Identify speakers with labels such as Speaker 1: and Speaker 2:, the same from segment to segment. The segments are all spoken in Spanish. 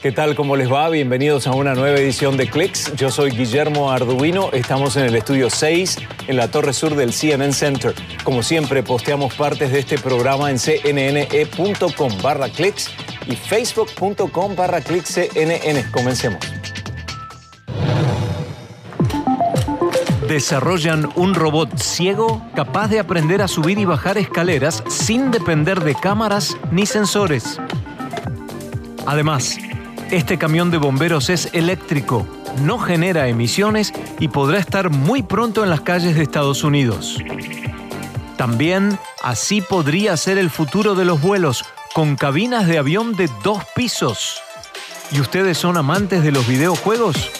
Speaker 1: ¿Qué tal? ¿Cómo les va? Bienvenidos a una nueva edición de Clicks. Yo soy Guillermo Arduino. Estamos en el estudio 6 en la torre sur del CNN Center. Como siempre, posteamos partes de este programa en cnne.com barra clicks y facebook.com barra cnn. Comencemos. Desarrollan un robot ciego capaz de aprender a subir y bajar escaleras sin depender de cámaras ni sensores. Además, este camión de bomberos es eléctrico, no genera emisiones y podrá estar muy pronto en las calles de Estados Unidos. También así podría ser el futuro de los vuelos, con cabinas de avión de dos pisos. ¿Y ustedes son amantes de los videojuegos?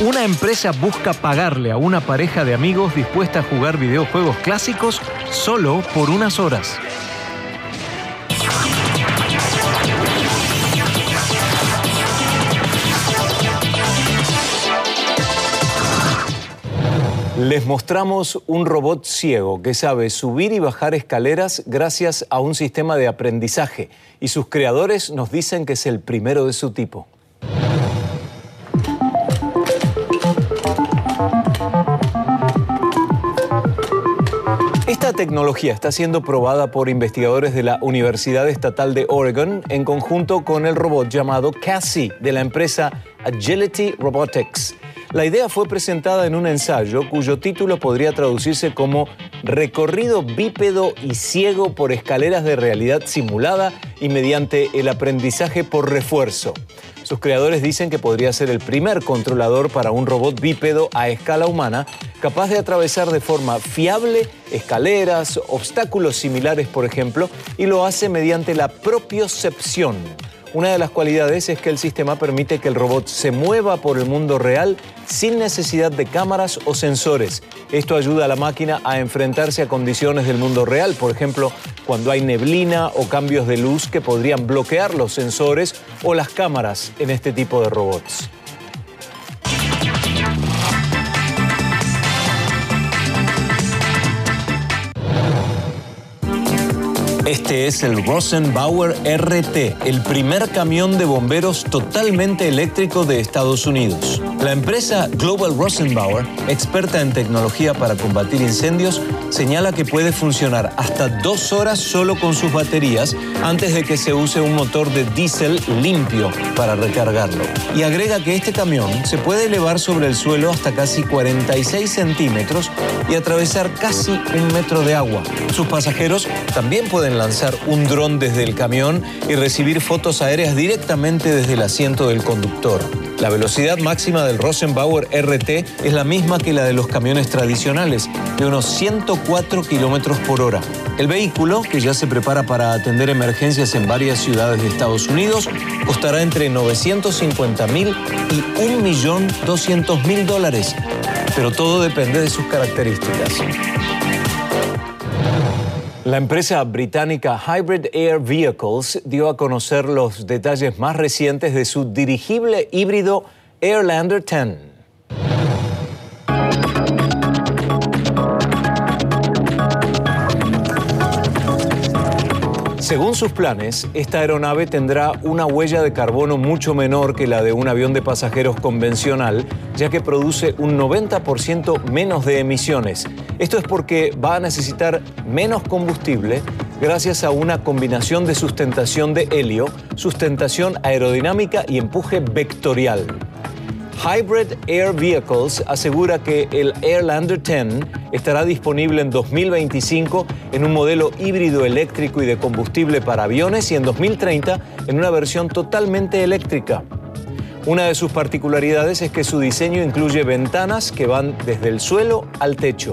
Speaker 1: Una empresa busca pagarle a una pareja de amigos dispuesta a jugar videojuegos clásicos solo por unas horas. Les mostramos un robot ciego que sabe subir y bajar escaleras gracias a un sistema de aprendizaje y sus creadores nos dicen que es el primero de su tipo. Esta tecnología está siendo probada por investigadores de la Universidad Estatal de Oregon en conjunto con el robot llamado Cassie de la empresa Agility Robotics. La idea fue presentada en un ensayo cuyo título podría traducirse como Recorrido bípedo y ciego por escaleras de realidad simulada y mediante el aprendizaje por refuerzo. Sus creadores dicen que podría ser el primer controlador para un robot bípedo a escala humana capaz de atravesar de forma fiable escaleras, obstáculos similares, por ejemplo, y lo hace mediante la propiocepción una de las cualidades es que el sistema permite que el robot se mueva por el mundo real sin necesidad de cámaras o sensores. Esto ayuda a la máquina a enfrentarse a condiciones del mundo real, por ejemplo, cuando hay neblina o cambios de luz que podrían bloquear los sensores o las cámaras en este tipo de robots. Este es el Rosenbauer RT, el primer camión de bomberos totalmente eléctrico de Estados Unidos. La empresa Global Rosenbauer, experta en tecnología para combatir incendios, señala que puede funcionar hasta dos horas solo con sus baterías antes de que se use un motor de diésel limpio para recargarlo. Y agrega que este camión se puede elevar sobre el suelo hasta casi 46 centímetros y atravesar casi un metro de agua. Sus pasajeros también pueden lanzar un dron desde el camión y recibir fotos aéreas directamente desde el asiento del conductor. La velocidad máxima del Rosenbauer RT es la misma que la de los camiones tradicionales, de unos 104 kilómetros por hora. El vehículo, que ya se prepara para atender emergencias en varias ciudades de Estados Unidos, costará entre 950 mil y 1.200.000 dólares. Pero todo depende de sus características. La empresa británica Hybrid Air Vehicles dio a conocer los detalles más recientes de su dirigible híbrido Airlander 10. Según sus planes, esta aeronave tendrá una huella de carbono mucho menor que la de un avión de pasajeros convencional, ya que produce un 90% menos de emisiones. Esto es porque va a necesitar menos combustible gracias a una combinación de sustentación de helio, sustentación aerodinámica y empuje vectorial. Hybrid Air Vehicles asegura que el Airlander 10 estará disponible en 2025 en un modelo híbrido eléctrico y de combustible para aviones y en 2030 en una versión totalmente eléctrica. Una de sus particularidades es que su diseño incluye ventanas que van desde el suelo al techo.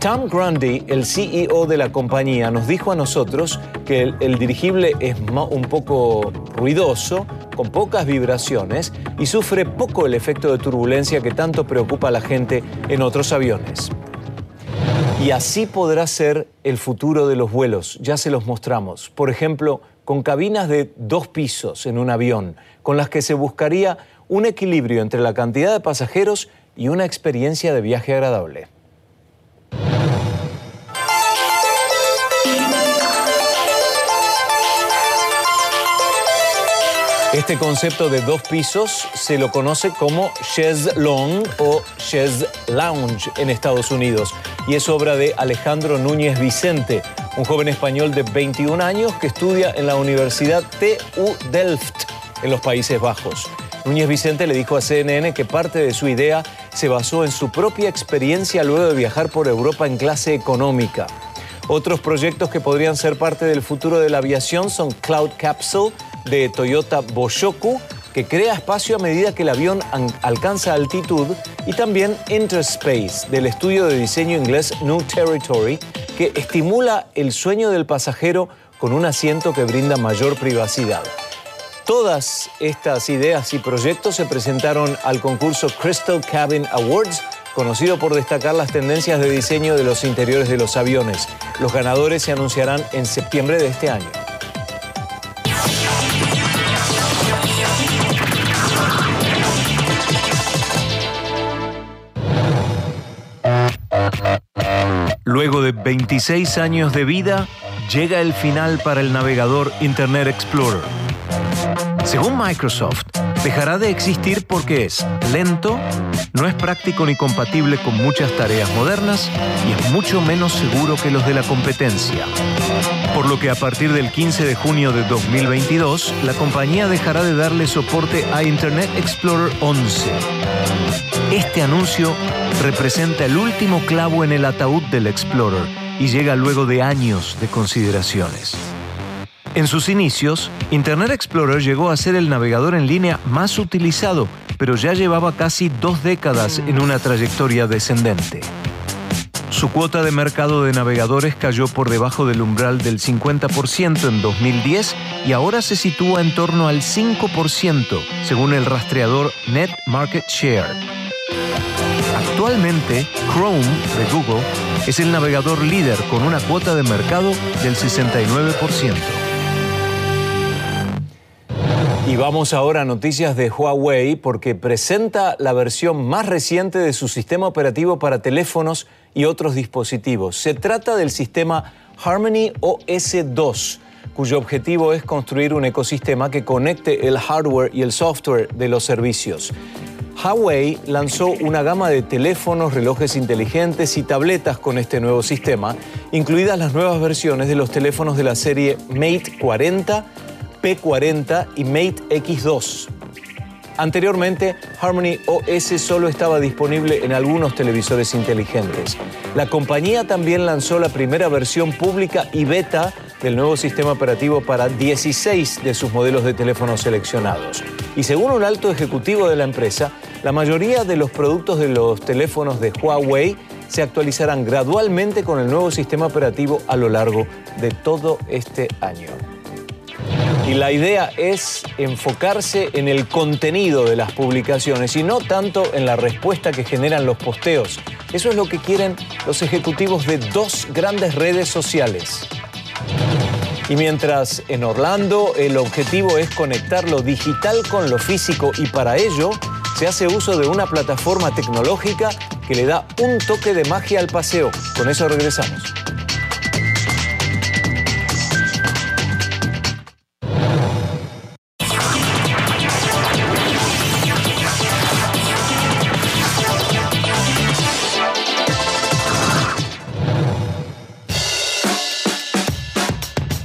Speaker 1: Tom Grundy, el CEO de la compañía, nos dijo a nosotros que el, dirigible es un poco ruidoso, con pocas vibraciones y sufre poco el efecto de turbulencia que tanto preocupa a la gente en otros aviones. Y así podrá ser el futuro de los vuelos, ya se los mostramos. Por ejemplo, con cabinas de dos pisos en un avión, con las que se buscaría un equilibrio entre la cantidad de pasajeros y una experiencia de viaje agradable. Este concepto de dos pisos se lo conoce como chaise longue o chaise lounge en Estados Unidos y es obra de Alejandro Núñez Vicente, un joven español de 21 años que estudia en la Universidad TU Delft en los Países Bajos. Núñez Vicente le dijo a CNN que parte de su idea se basó en su propia experiencia luego de viajar por Europa en clase económica. Otros proyectos que podrían ser parte del futuro de la aviación son Cloud Capsule, de Toyota Boshoku, que crea espacio a medida que el avión alcanza altitud, y también Interspace, del estudio de diseño inglés New Territory, que estimula el sueño del pasajero con un asiento que brinda mayor privacidad. Todas estas ideas y proyectos se presentaron al concurso Crystal Cabin Awards, conocido por destacar las tendencias de diseño de los interiores de los aviones. Los ganadores se anunciarán en septiembre de este año. Luego de 26 años de vida, llega el final para el navegador Internet Explorer. Según Microsoft, dejará de existir porque es lento, no es práctico ni compatible con muchas tareas modernas y es mucho menos seguro que los de la competencia. Por lo que a partir del 15 de junio de 2022, la compañía dejará de darle soporte a Internet Explorer 11. Este anuncio representa el último clavo en el ataúd del Explorer y llega luego de años de consideraciones. En sus inicios, Internet Explorer llegó a ser el navegador en línea más utilizado, pero ya llevaba casi dos décadas en una trayectoria descendente. Su cuota de mercado de navegadores cayó por debajo del umbral del 50% en 2010 y ahora se sitúa en torno al 5%, según el rastreador Net Market Share. Actualmente, Chrome de Google es el navegador líder con una cuota de mercado del 69%. Y vamos ahora a noticias de Huawei porque presenta la versión más reciente de su sistema operativo para teléfonos y otros dispositivos. Se trata del sistema Harmony OS 2 cuyo objetivo es construir un ecosistema que conecte el hardware y el software de los servicios. Huawei lanzó una gama de teléfonos, relojes inteligentes y tabletas con este nuevo sistema, incluidas las nuevas versiones de los teléfonos de la serie Mate 40, P40 y Mate X2. Anteriormente, Harmony OS solo estaba disponible en algunos televisores inteligentes. La compañía también lanzó la primera versión pública y beta del nuevo sistema operativo para 16 de sus modelos de teléfonos seleccionados. Y según un alto ejecutivo de la empresa, la mayoría de los productos de los teléfonos de Huawei se actualizarán gradualmente con el nuevo sistema operativo a lo largo de todo este año. Y la idea es enfocarse en el contenido de las publicaciones y no tanto en la respuesta que generan los posteos. Eso es lo que quieren los ejecutivos de dos grandes redes sociales. Y mientras en Orlando el objetivo es conectar lo digital con lo físico y para ello se hace uso de una plataforma tecnológica que le da un toque de magia al paseo. Con eso regresamos.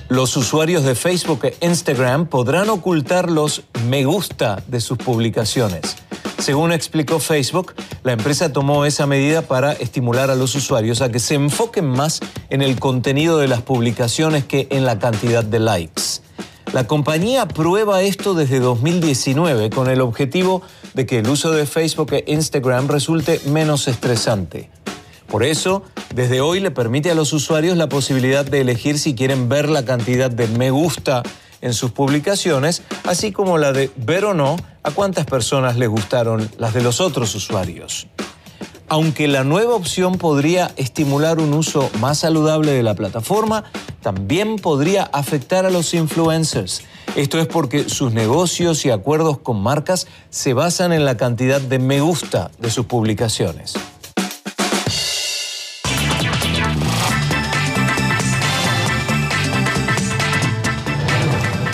Speaker 1: Los usuarios de Facebook e Instagram podrán ocultar los me gusta de sus publicaciones. Según explicó Facebook, la empresa tomó esa medida para estimular a los usuarios a que se enfoquen más en el contenido de las publicaciones que en la cantidad de likes. La compañía prueba esto desde 2019 con el objetivo de que el uso de Facebook e Instagram resulte menos estresante. Por eso, desde hoy le permite a los usuarios la posibilidad de elegir si quieren ver la cantidad de me gusta en sus publicaciones, así como la de ver o no a cuántas personas le gustaron las de los otros usuarios. Aunque la nueva opción podría estimular un uso más saludable de la plataforma, también podría afectar a los influencers. Esto es porque sus negocios y acuerdos con marcas se basan en la cantidad de me gusta de sus publicaciones.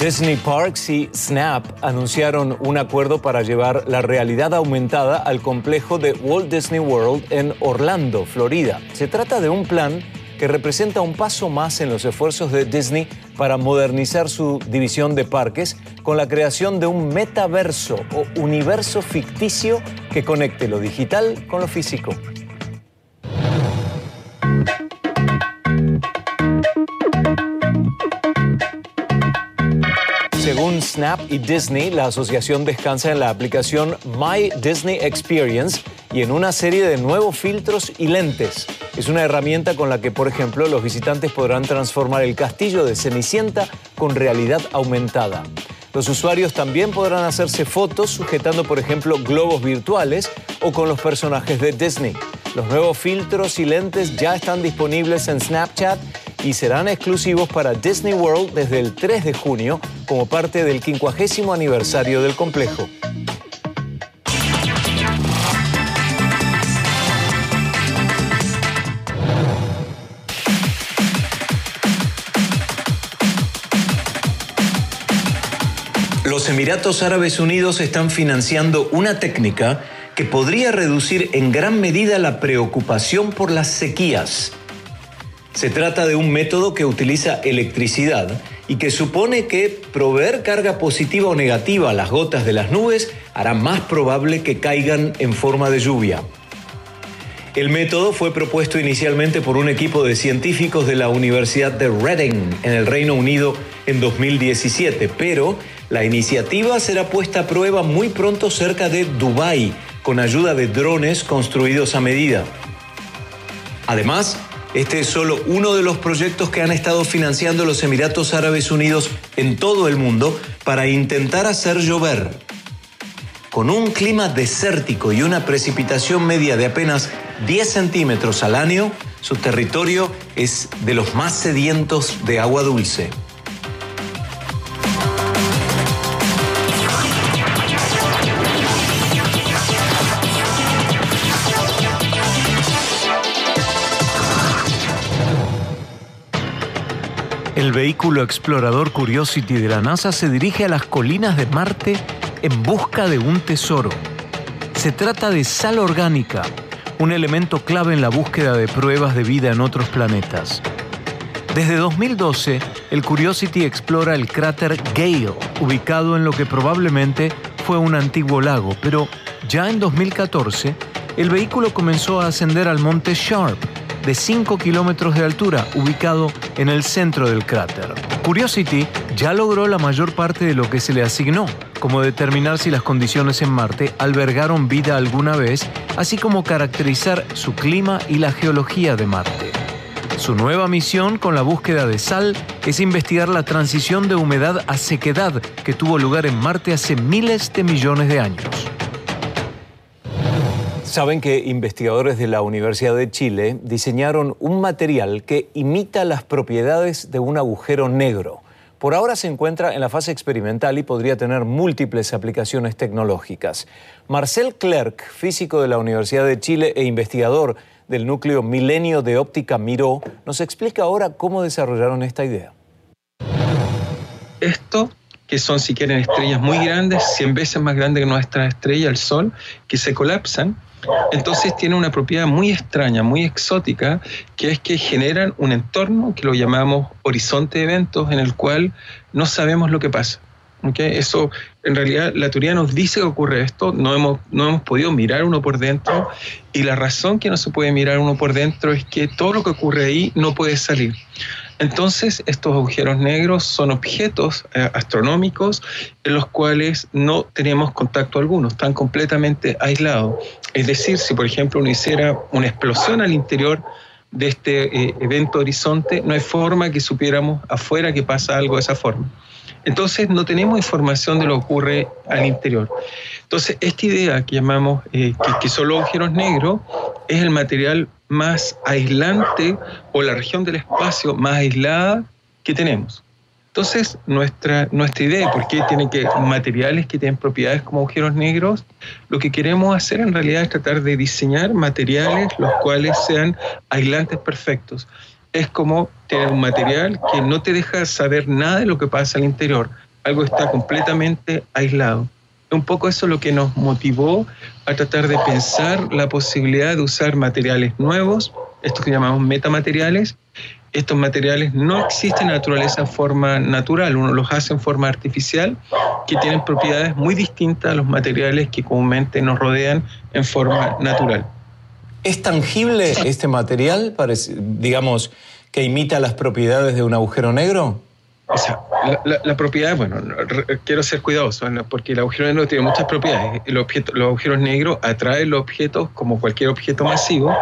Speaker 1: Disney Parks y Snap anunciaron un acuerdo para llevar la realidad aumentada al complejo de Walt Disney World en Orlando, Florida. Se trata de un plan que representa un paso más en los esfuerzos de Disney para modernizar su división de parques con la creación de un metaverso o universo ficticio que conecte lo digital con lo físico. Y Disney, la asociación descansa en la aplicación My Disney Experience y en una serie de nuevos filtros y lentes. Es una herramienta con la que, por ejemplo, los visitantes podrán transformar el castillo de Cenicienta con realidad aumentada. Los usuarios también podrán hacerse fotos sujetando, por ejemplo, globos virtuales o con los personajes de Disney. Los nuevos filtros y lentes ya están disponibles en Snapchat y serán exclusivos para Disney World desde el 3 de junio como parte del 50 aniversario del complejo. Los Emiratos Árabes Unidos están financiando una técnica que podría reducir en gran medida la preocupación por las sequías. Se trata de un método que utiliza electricidad y que supone que proveer carga positiva o negativa a las gotas de las nubes hará más probable que caigan en forma de lluvia. El método fue propuesto inicialmente por un equipo de científicos de la Universidad de Reading en el Reino Unido en 2017, pero la iniciativa será puesta a prueba muy pronto cerca de Dubái con ayuda de drones construidos a medida. Además, este es solo uno de los proyectos que han estado financiando los Emiratos Árabes Unidos en todo el mundo para intentar hacer llover. Con un clima desértico y una precipitación media de apenas 10 centímetros al año, su territorio es de los más sedientos de agua dulce. El vehículo explorador Curiosity de la NASA se dirige a las colinas de Marte en busca de un tesoro. Se trata de sal orgánica, un elemento clave en la búsqueda de pruebas de vida en otros planetas. Desde 2012, el Curiosity explora el cráter Gale, ubicado en lo que probablemente fue un antiguo lago, pero ya en 2014, el vehículo comenzó a ascender al monte Sharp, de 5 kilómetros de altura, ubicado en el centro del cráter. Curiosity ya logró la mayor parte de lo que se le asignó, como determinar si las condiciones en Marte albergaron vida alguna vez, así como caracterizar su clima y la geología de Marte. Su nueva misión con la búsqueda de sal es investigar la transición de humedad a sequedad que tuvo lugar en Marte hace miles de millones de años. Saben que investigadores de la Universidad de Chile diseñaron un material que imita las propiedades de un agujero negro. Por ahora se encuentra en la fase experimental y podría tener múltiples aplicaciones tecnológicas. Marcel Clerc, físico de la Universidad de Chile e investigador del núcleo Milenio de Óptica Miró, nos explica ahora cómo desarrollaron esta idea.
Speaker 2: Esto que son, si quieren, estrellas muy grandes, 100 veces más grandes que nuestra estrella, el Sol, que se colapsan entonces tiene una propiedad muy extraña, muy exótica, que es que generan un entorno que lo llamamos horizonte de eventos en el cual no sabemos lo que pasa. Eso, en realidad, la teoría nos dice que ocurre esto, no hemos, no hemos podido mirar uno por dentro y la razón que no se puede mirar uno por dentro es que todo lo que ocurre ahí no puede salir. Entonces, estos agujeros negros son objetos eh, astronómicos en los cuales no tenemos contacto alguno, están completamente aislados. Es decir, si por ejemplo uno hiciera una explosión al interior de este eh, evento horizonte, no hay forma que supiéramos afuera que pasa algo de esa forma. Entonces no tenemos información de lo que ocurre al interior. Entonces esta idea que llamamos eh, que, que son agujeros negros es el material más aislante o la región del espacio más aislada que tenemos. Entonces, nuestra, nuestra idea, porque tiene que materiales que tienen propiedades como agujeros negros, lo que queremos hacer en realidad es tratar de diseñar materiales los cuales sean aislantes perfectos. Es como tener un material que no te deja saber nada de lo que pasa al interior, algo está completamente aislado. Un poco eso es lo que nos motivó a tratar de pensar la posibilidad de usar materiales nuevos, estos que llamamos metamateriales. Estos materiales no existen en naturaleza en forma natural, uno los hace en forma artificial, que tienen propiedades muy distintas a los materiales que comúnmente nos rodean en forma natural.
Speaker 1: ¿Es tangible este material, digamos, que imita las propiedades de un agujero negro?
Speaker 2: O sea, la, propiedad, bueno, quiero ser cuidadoso, porque el agujero negro tiene muchas propiedades. los agujeros negros atraen los objetos como cualquier objeto masivo.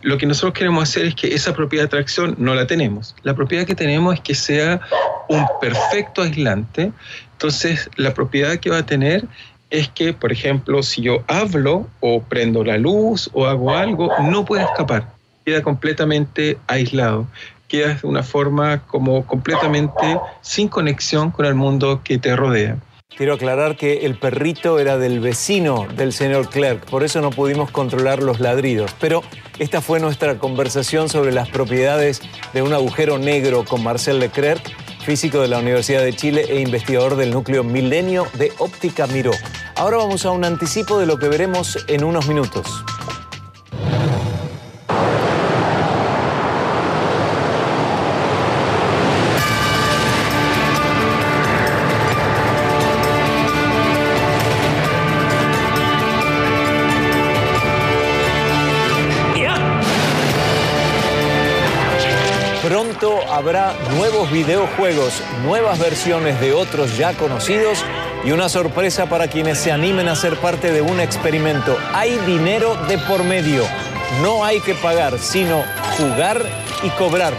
Speaker 2: Lo que nosotros queremos hacer es que esa propiedad de atracción no la tenemos. La propiedad que tenemos es que sea un perfecto aislante. Entonces, la propiedad que va a tener es que, por ejemplo, si yo hablo o prendo la luz o hago algo, no puede escapar, queda completamente aislado, queda de una forma como completamente sin conexión con el mundo que te rodea.
Speaker 1: Quiero aclarar que el perrito era del vecino del señor Clerk, por eso no pudimos controlar los ladridos. Pero esta fue nuestra conversación sobre las propiedades de un agujero negro con Marcel Leclerc físico de la Universidad de Chile e investigador del núcleo Milenio de Óptica Miró. Ahora vamos a un anticipo de lo que veremos en unos minutos. Pronto habrá nuevos videojuegos, nuevas versiones de otros ya conocidos y una sorpresa para quienes se animen a ser parte de un experimento. Hay dinero de por medio. No hay que pagar, sino jugar y cobrar.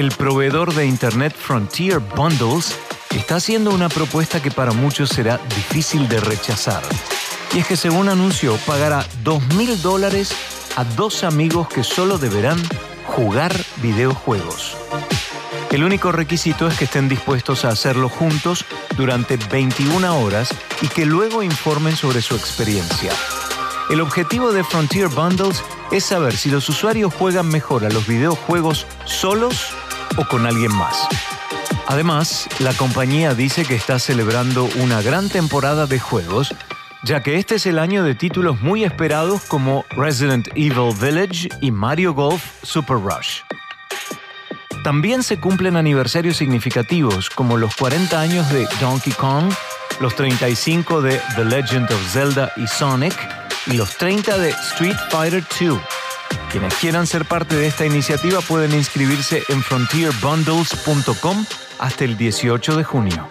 Speaker 1: El proveedor de Internet Frontier Bundles está haciendo una propuesta que para muchos será difícil de rechazar. Y es que según anunció, pagará 2.000 dólares a dos amigos que solo deberán jugar videojuegos. El único requisito es que estén dispuestos a hacerlo juntos durante 21 horas y que luego informen sobre su experiencia. El objetivo de Frontier Bundles es saber si los usuarios juegan mejor a los videojuegos solos o con alguien más. Además, la compañía dice que está celebrando una gran temporada de juegos, ya que este es el año de títulos muy esperados como Resident Evil Village y Mario Golf Super Rush. También se cumplen aniversarios significativos como los 40 años de Donkey Kong, los 35 de The Legend of Zelda y Sonic y los 30 de Street Fighter II. Quienes quieran ser parte de esta iniciativa pueden inscribirse en frontierbundles.com hasta el 18 de junio.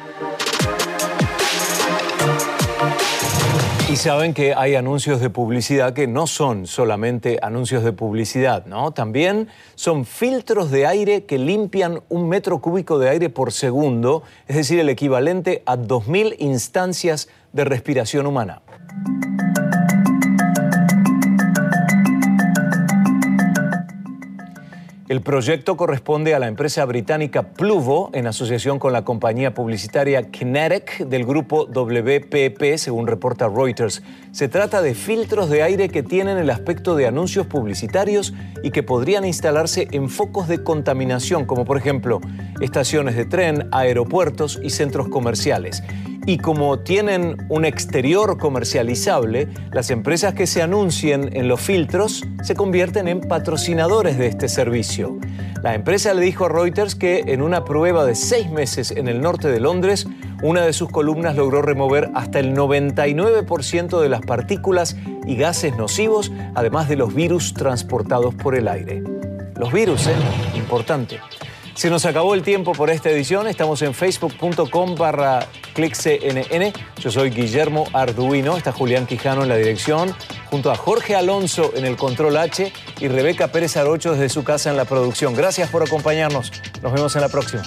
Speaker 1: Y saben que hay anuncios de publicidad que no son solamente anuncios de publicidad, ¿no? También son filtros de aire que limpian un metro cúbico de aire por segundo, es decir, el equivalente a 2.000 instancias de respiración humana. El proyecto corresponde a la empresa británica Pluvo en asociación con la compañía publicitaria Kinetic del grupo WPP, según reporta Reuters. Se trata de filtros de aire que tienen el aspecto de anuncios publicitarios y que podrían instalarse en focos de contaminación, como por ejemplo estaciones de tren, aeropuertos y centros comerciales. Y como tienen un exterior comercializable, las empresas que se anuncien en los filtros se convierten en patrocinadores de este servicio. La empresa le dijo a Reuters que en una prueba de seis meses en el norte de Londres, una de sus columnas logró remover hasta el 99% de las partículas y gases nocivos, además de los virus transportados por el aire. Los virus, ¿eh? Importante. Se nos acabó el tiempo por esta edición. Estamos en facebook.com barra clickcnn. Yo soy Guillermo Arduino. Está Julián Quijano en la dirección, junto a Jorge Alonso en el control H y Rebeca Pérez Arocho desde su casa en la producción. Gracias por acompañarnos. Nos vemos en la próxima.